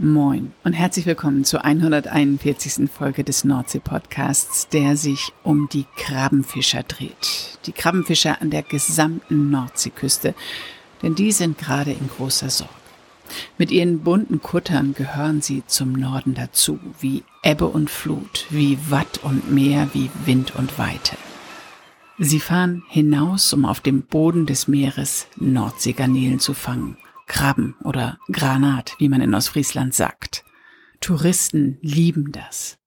Moin und herzlich willkommen zur 141. Folge des Nordsee-Podcasts, der sich um die Krabbenfischer dreht. Die Krabbenfischer an der gesamten Nordseeküste, denn die sind gerade in großer Sorge. Mit ihren bunten Kuttern gehören sie zum Norden dazu, wie Ebbe und Flut, wie Watt und Meer, wie Wind und Weite. Sie fahren hinaus, um auf dem Boden des Meeres Nordseegarnelen zu fangen Krabben oder Granat, wie man in Ostfriesland sagt. Touristen lieben das.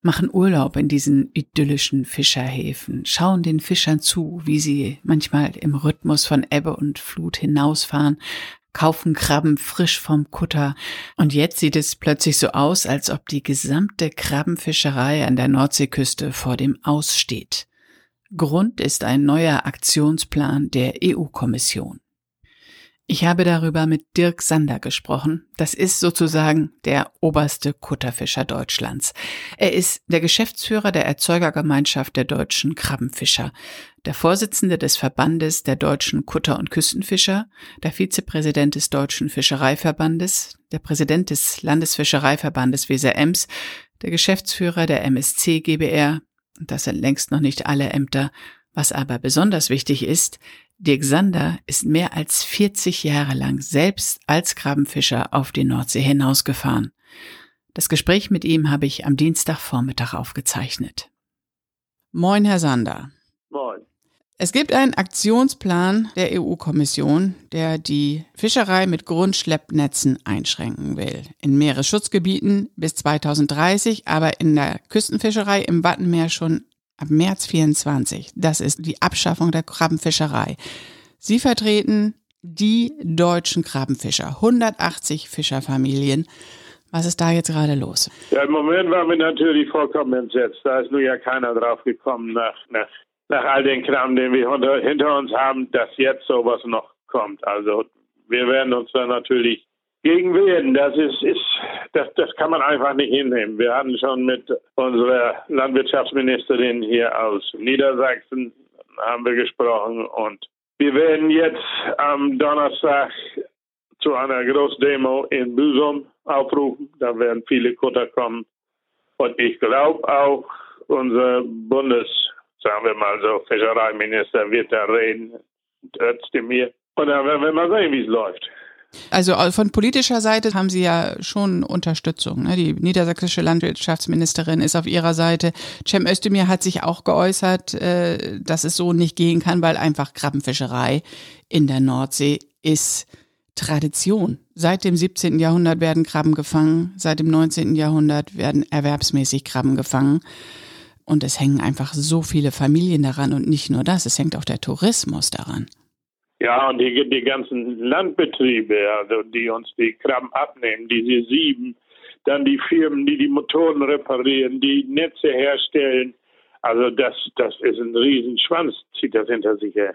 Machen Urlaub in diesen idyllischen Fischerhäfen, schauen den Fischern zu, wie sie manchmal im Rhythmus von Ebbe und Flut hinausfahren, kaufen Krabben frisch vom Kutter. Und jetzt sieht es plötzlich so aus, als ob die gesamte Krabbenfischerei an der Nordseeküste vor dem Aussteht. Grund ist ein neuer Aktionsplan der EU-Kommission. Ich habe darüber mit Dirk Sander gesprochen. Das ist sozusagen der oberste Kutterfischer Deutschlands. Er ist der Geschäftsführer der Erzeugergemeinschaft der deutschen Krabbenfischer, der Vorsitzende des Verbandes der deutschen Kutter- und Küstenfischer, der Vizepräsident des Deutschen Fischereiverbandes, der Präsident des Landesfischereiverbandes Weser-Ems, der Geschäftsführer der MSC GBR, das sind längst noch nicht alle Ämter, was aber besonders wichtig ist, Dirk Sander ist mehr als 40 Jahre lang selbst als Krabbenfischer auf die Nordsee hinausgefahren. Das Gespräch mit ihm habe ich am Dienstagvormittag aufgezeichnet. Moin, Herr Sander. Moin. Es gibt einen Aktionsplan der EU-Kommission, der die Fischerei mit Grundschleppnetzen einschränken will. In Meeresschutzgebieten bis 2030, aber in der Küstenfischerei im Wattenmeer schon ab März 24. Das ist die Abschaffung der Krabbenfischerei. Sie vertreten die deutschen Krabbenfischer, 180 Fischerfamilien. Was ist da jetzt gerade los? Ja, im Moment waren wir natürlich vollkommen entsetzt. Da ist nur ja keiner drauf gekommen, nach, nach, nach all den Kram, den wir hinter, hinter uns haben, dass jetzt sowas noch kommt. Also wir werden uns da natürlich gegen wen? Das ist, ist das, das kann man einfach nicht hinnehmen. Wir hatten schon mit unserer Landwirtschaftsministerin hier aus Niedersachsen haben wir gesprochen und wir werden jetzt am Donnerstag zu einer Großdemo in Büsum aufrufen. Da werden viele Kutter kommen. Und ich glaube auch unser Bundes, sagen wir mal so, Fischereiminister wird da reden, Özdemir. Und dann werden wir mal sehen, wie es läuft. Also äh, von politischer Seite haben Sie ja schon Unterstützung. Ne? Die niedersächsische Landwirtschaftsministerin ist auf ihrer Seite. Cem Özdemir hat sich auch geäußert, äh, dass es so nicht gehen kann, weil einfach Krabbenfischerei in der Nordsee ist Tradition. Seit dem 17. Jahrhundert werden Krabben gefangen, seit dem 19. Jahrhundert werden erwerbsmäßig Krabben gefangen. Und es hängen einfach so viele Familien daran und nicht nur das, es hängt auch der Tourismus daran. Ja, und die, die ganzen Landbetriebe, also die uns die Krabben abnehmen, diese sieben, dann die Firmen, die die Motoren reparieren, die Netze herstellen. Also das, das ist ein Riesenschwanz, zieht das hinter sich her.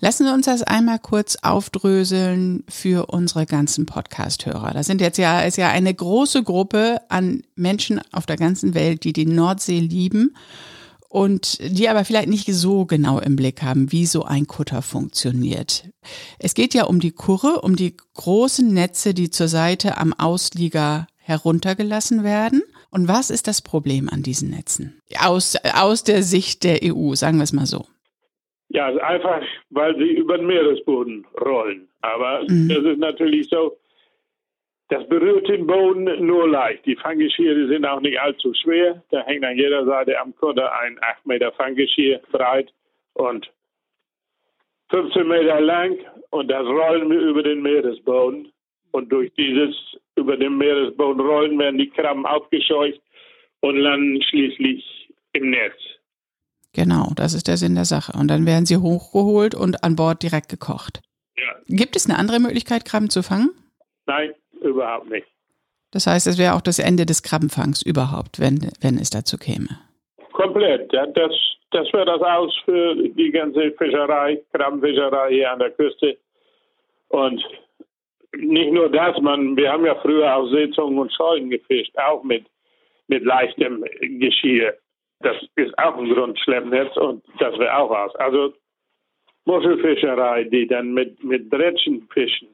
Lassen Sie uns das einmal kurz aufdröseln für unsere ganzen Podcast-Hörer. Das sind jetzt ja, ist ja eine große Gruppe an Menschen auf der ganzen Welt, die die Nordsee lieben und die aber vielleicht nicht so genau im Blick haben, wie so ein Kutter funktioniert. Es geht ja um die Kurre, um die großen Netze, die zur Seite am Auslieger heruntergelassen werden. Und was ist das Problem an diesen Netzen? Aus, aus der Sicht der EU, sagen wir es mal so. Ja, einfach, weil sie über den Meeresboden rollen. Aber mhm. es ist natürlich so, das berührt den Boden nur leicht. Die Fanggeschirre sind auch nicht allzu schwer. Da hängt an jeder Seite am Kutter ein 8 Meter Fanggeschirr breit und 15 Meter lang. Und das rollen wir über den Meeresboden. Und durch dieses über den Meeresboden rollen werden die Krabben aufgescheucht und landen schließlich im Netz. Genau, das ist der Sinn der Sache. Und dann werden sie hochgeholt und an Bord direkt gekocht. Ja. Gibt es eine andere Möglichkeit, Krabben zu fangen? Nein, überhaupt nicht. Das heißt, es wäre auch das Ende des Krabbenfangs überhaupt, wenn, wenn es dazu käme. Komplett. Das, das wäre das Aus für die ganze Fischerei, Krabbenfischerei hier an der Küste. Und nicht nur das, man, wir haben ja früher auch Seezungen und Scheunen gefischt, auch mit, mit leichtem Geschirr. Das ist auch ein Grundschleppnetz und das wäre auch aus. Also Muschelfischerei, die dann mit, mit Dretschen fischen.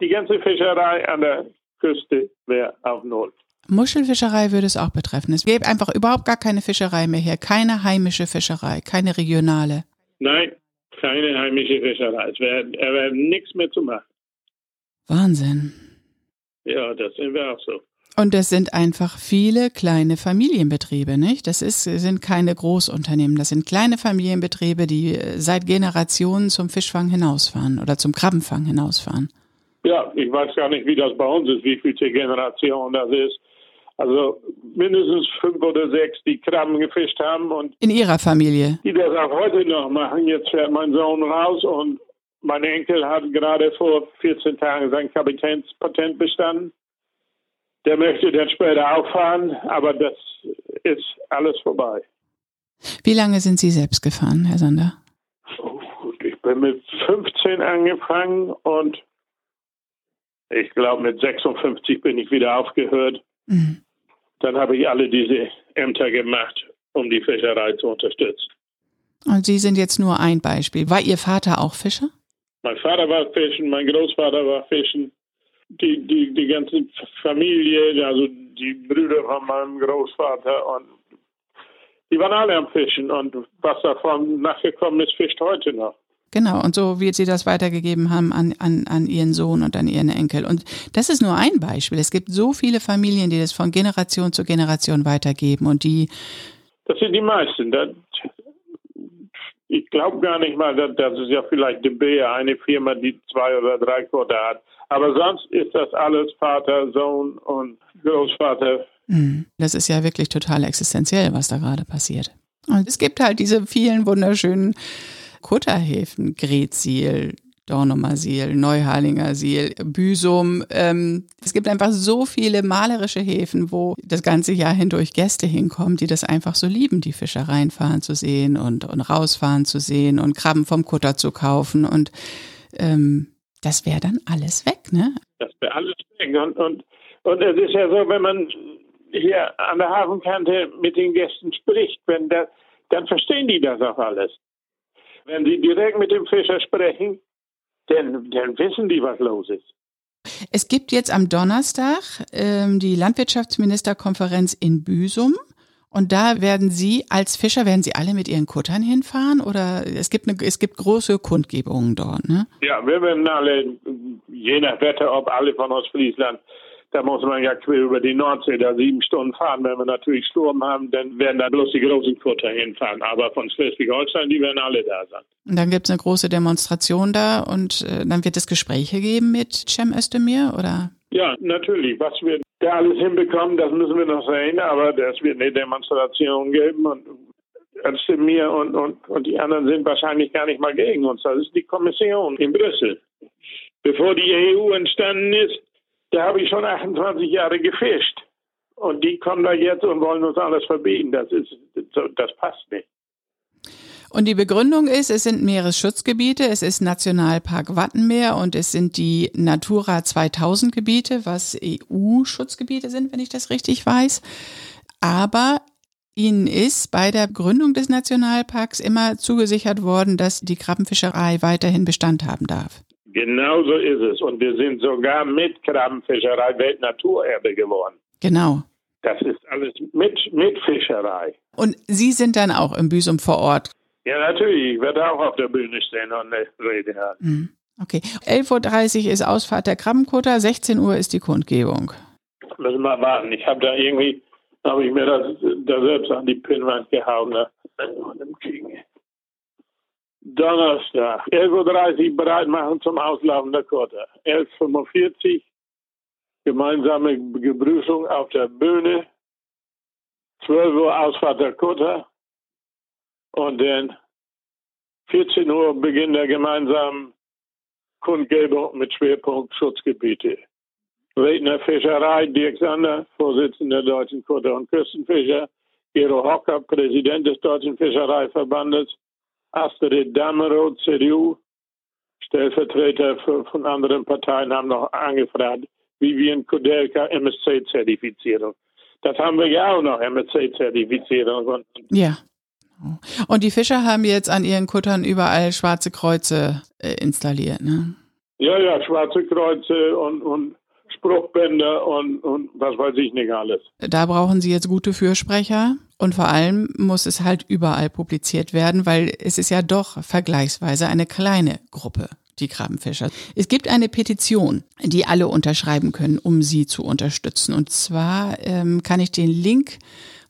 Die ganze Fischerei an der Küste wäre auf Null. Muschelfischerei würde es auch betreffen. Es gäbe einfach überhaupt gar keine Fischerei mehr hier. Keine heimische Fischerei, keine regionale. Nein, keine heimische Fischerei. Es wäre wär nichts mehr zu machen. Wahnsinn. Ja, das sind wir auch so. Und das sind einfach viele kleine Familienbetriebe, nicht? Das ist, sind keine Großunternehmen, das sind kleine Familienbetriebe, die seit Generationen zum Fischfang hinausfahren oder zum Krabbenfang hinausfahren. Ja, ich weiß gar nicht, wie das bei uns ist, wie viel Generation das ist. Also mindestens fünf oder sechs, die Krabben gefischt haben und in ihrer Familie. Die das auch heute noch machen. Jetzt fährt mein Sohn raus und mein Enkel hat gerade vor 14 Tagen sein Kapitänspatent bestanden. Der möchte dann später auch fahren, aber das ist alles vorbei. Wie lange sind Sie selbst gefahren, Herr Sander? Ich bin mit 15 angefangen und ich glaube mit 56 bin ich wieder aufgehört. Mhm. Dann habe ich alle diese Ämter gemacht, um die Fischerei zu unterstützen. Und Sie sind jetzt nur ein Beispiel. War Ihr Vater auch Fischer? Mein Vater war Fischen, mein Großvater war Fischen die, die, die ganze Familie, also die Brüder von meinem Großvater und die waren alle am Fischen und was davon nachgekommen ist, fischt heute noch. Genau, und so wie Sie das weitergegeben haben an, an, an Ihren Sohn und an Ihren Enkel. Und das ist nur ein Beispiel. Es gibt so viele Familien, die das von Generation zu Generation weitergeben und die. Das sind die meisten. Das, ich glaube gar nicht mal, dass, das ist ja vielleicht die B, eine Firma, die zwei oder drei Quote hat. Aber sonst ist das alles Vater, Sohn und Großvater. Mhm. Das ist ja wirklich total existenziell, was da gerade passiert. Und es gibt halt diese vielen wunderschönen Kutterhäfen, Gretsiel, Dornumersiel, Neuharlinger Siel, Büsum. Ähm, es gibt einfach so viele malerische Häfen, wo das ganze Jahr hindurch Gäste hinkommen, die das einfach so lieben, die Fischereien fahren zu sehen und, und rausfahren zu sehen und Krabben vom Kutter zu kaufen. Und ähm, das wäre dann alles weg, ne? Das wäre alles weg. Und, und, und es ist ja so, wenn man hier an der Hafenkante mit den Gästen spricht, wenn das, dann verstehen die das auch alles. Wenn sie direkt mit dem Fischer sprechen, dann, dann wissen die, was los ist. Es gibt jetzt am Donnerstag ähm, die Landwirtschaftsministerkonferenz in Büsum. Und da werden Sie als Fischer, werden Sie alle mit Ihren Kuttern hinfahren oder es gibt eine, es gibt große Kundgebungen dort, ne? Ja, wir werden alle, je nach Wetter, ob alle von Ostfriesland, da muss man ja quer über die Nordsee da sieben Stunden fahren. Wenn wir natürlich Sturm haben, dann werden da bloß die großen Kutter hinfahren. Aber von Schleswig-Holstein, die werden alle da sein. Und dann gibt es eine große Demonstration da und äh, dann wird es Gespräche geben mit Cem Özdemir, oder? Ja, natürlich. Was wir da alles hinbekommen, das müssen wir noch sehen, aber es wird eine Demonstration geben und Özdemir und, und, und die anderen sind wahrscheinlich gar nicht mal gegen uns. Das ist die Kommission in Brüssel. Bevor die EU entstanden ist, da habe ich schon 28 Jahre gefischt. Und die kommen da jetzt und wollen uns alles verbieten. Das ist, das passt nicht. Und die Begründung ist, es sind Meeresschutzgebiete, es ist Nationalpark Wattenmeer und es sind die Natura 2000 Gebiete, was EU-Schutzgebiete sind, wenn ich das richtig weiß. Aber Ihnen ist bei der Gründung des Nationalparks immer zugesichert worden, dass die Krabbenfischerei weiterhin Bestand haben darf. Genau so ist es. Und wir sind sogar mit Krabbenfischerei Weltnaturerbe geworden. Genau. Das ist alles mit, mit Fischerei. Und Sie sind dann auch im Büsum vor Ort? Ja, natürlich. Ich werde auch auf der Bühne stehen und eine Rede halten. Mhm. Okay. 11.30 Uhr ist Ausfahrt der Krabbenkutter, 16 Uhr ist die Kundgebung. Müssen wir warten. Ich habe da irgendwie, habe ich mir das, da selbst an die Pinnwand gehauen. Ne? Donnerstag, 11.30 Uhr bereit machen zum Auslaufen der Kutter. 11.45 Uhr gemeinsame Begrüßung auf der Bühne. 12 Uhr Ausfahrt der Kutter. Und dann 14 Uhr Beginn der gemeinsamen Kundgebung mit Schwerpunkt Schutzgebiete. Redner Fischerei, Dirk Sander, Vorsitzender der Deutschen Kutter- und Küstenfischer, Gero Hocker, Präsident des Deutschen Fischereiverbandes, Astrid Damerow, CDU, Stellvertreter von anderen Parteien haben noch angefragt, Vivian Kudelka, MSC-Zertifizierung. Das haben wir ja auch noch, MSC-Zertifizierung. Ja. Und die Fischer haben jetzt an ihren Kuttern überall schwarze Kreuze äh, installiert, ne? Ja, ja, schwarze Kreuze und, und Spruchbänder und, und was weiß ich nicht alles. Da brauchen Sie jetzt gute Fürsprecher und vor allem muss es halt überall publiziert werden, weil es ist ja doch vergleichsweise eine kleine Gruppe die Krabbenfischer. Es gibt eine Petition, die alle unterschreiben können, um sie zu unterstützen. Und zwar ähm, kann ich den Link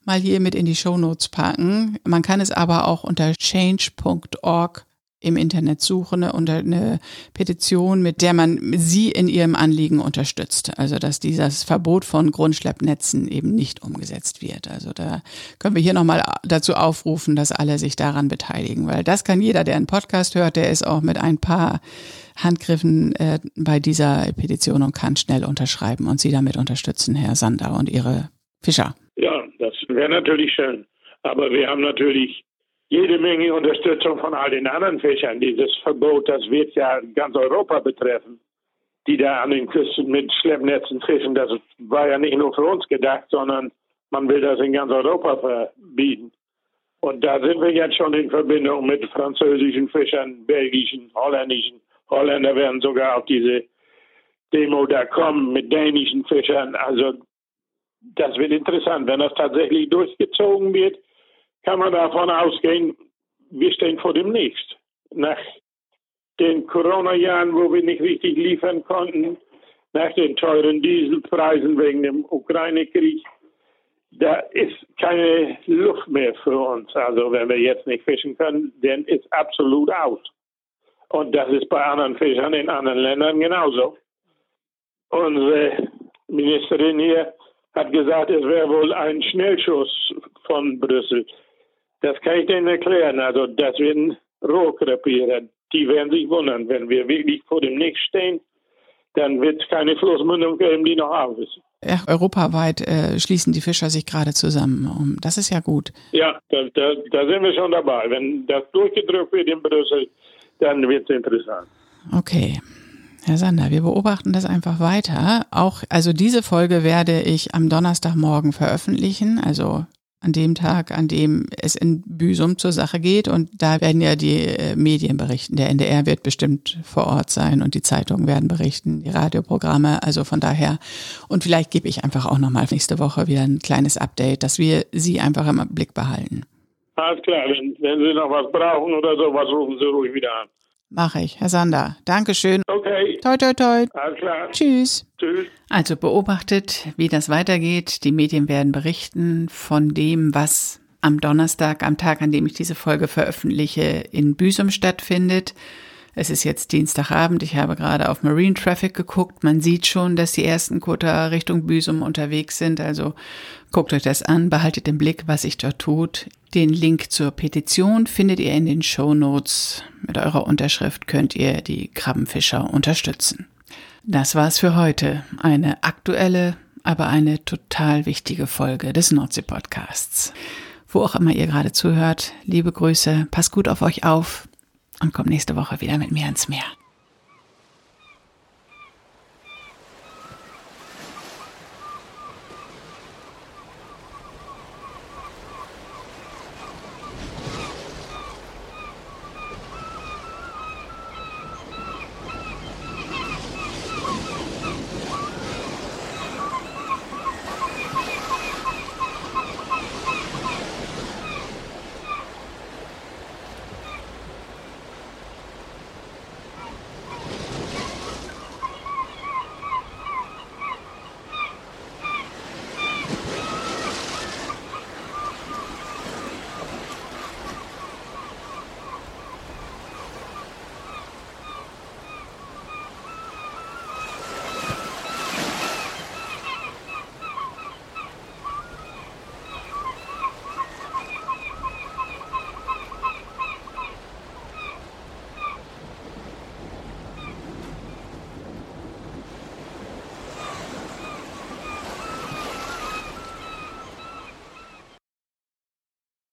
mal hier mit in die Show Notes packen. Man kann es aber auch unter change.org im Internet suchen ne, unter eine Petition, mit der man sie in ihrem Anliegen unterstützt. Also dass dieses Verbot von Grundschleppnetzen eben nicht umgesetzt wird. Also da können wir hier nochmal dazu aufrufen, dass alle sich daran beteiligen, weil das kann jeder, der einen Podcast hört, der ist auch mit ein paar Handgriffen äh, bei dieser Petition und kann schnell unterschreiben und Sie damit unterstützen, Herr Sander und Ihre Fischer. Ja, das wäre natürlich schön. Aber wir haben natürlich jede Menge Unterstützung von all den anderen Fischern. Dieses Verbot, das wird ja ganz Europa betreffen, die da an den Küsten mit Schleppnetzen fischen. Das war ja nicht nur für uns gedacht, sondern man will das in ganz Europa verbieten. Und da sind wir jetzt schon in Verbindung mit französischen Fischern, belgischen, holländischen. Holländer werden sogar auf diese Demo da kommen mit dänischen Fischern. Also das wird interessant, wenn das tatsächlich durchgezogen wird kann man davon ausgehen, wir stehen vor dem Nächst. Nach den Corona-Jahren, wo wir nicht richtig liefern konnten, nach den teuren Dieselpreisen wegen dem Ukraine-Krieg, da ist keine Luft mehr für uns. Also wenn wir jetzt nicht fischen können, dann ist absolut aus. Und das ist bei anderen Fischern in anderen Ländern genauso. Unsere Ministerin hier hat gesagt, es wäre wohl ein Schnellschuss von Brüssel. Das kann ich denen erklären. Also das werden Rohrkrepierer. Die werden sich wundern, wenn wir wirklich vor dem Nichts stehen, dann wird es keine Flussmündung geben, die noch auf ist. Ja, europaweit äh, schließen die Fischer sich gerade zusammen. Das ist ja gut. Ja, da, da, da sind wir schon dabei. Wenn das durchgedrückt wird in Brüssel, dann wird es interessant. Okay. Herr Sander, wir beobachten das einfach weiter. Auch, also diese Folge werde ich am Donnerstagmorgen veröffentlichen. Also an dem Tag, an dem es in Büsum zur Sache geht. Und da werden ja die äh, Medien berichten. Der NDR wird bestimmt vor Ort sein und die Zeitungen werden berichten, die Radioprogramme. Also von daher. Und vielleicht gebe ich einfach auch nochmal nächste Woche wieder ein kleines Update, dass wir Sie einfach im Blick behalten. Alles klar. Wenn, wenn Sie noch was brauchen oder sowas, rufen Sie ruhig wieder an. Mache ich, Herr Sander. Dankeschön. Okay. Toi, toi, toi. Alles klar. Tschüss. Tschüss. Also beobachtet, wie das weitergeht. Die Medien werden berichten von dem, was am Donnerstag, am Tag, an dem ich diese Folge veröffentliche, in Büsum stattfindet. Es ist jetzt Dienstagabend. Ich habe gerade auf Marine Traffic geguckt. Man sieht schon, dass die ersten Kutter Richtung Büsum unterwegs sind. Also guckt euch das an, behaltet im Blick, was sich dort tut. Den Link zur Petition findet ihr in den Show Notes. Mit eurer Unterschrift könnt ihr die Krabbenfischer unterstützen. Das war's für heute. Eine aktuelle, aber eine total wichtige Folge des Nordsee Podcasts. Wo auch immer ihr gerade zuhört, liebe Grüße, passt gut auf euch auf und kommt nächste Woche wieder mit mir ins Meer.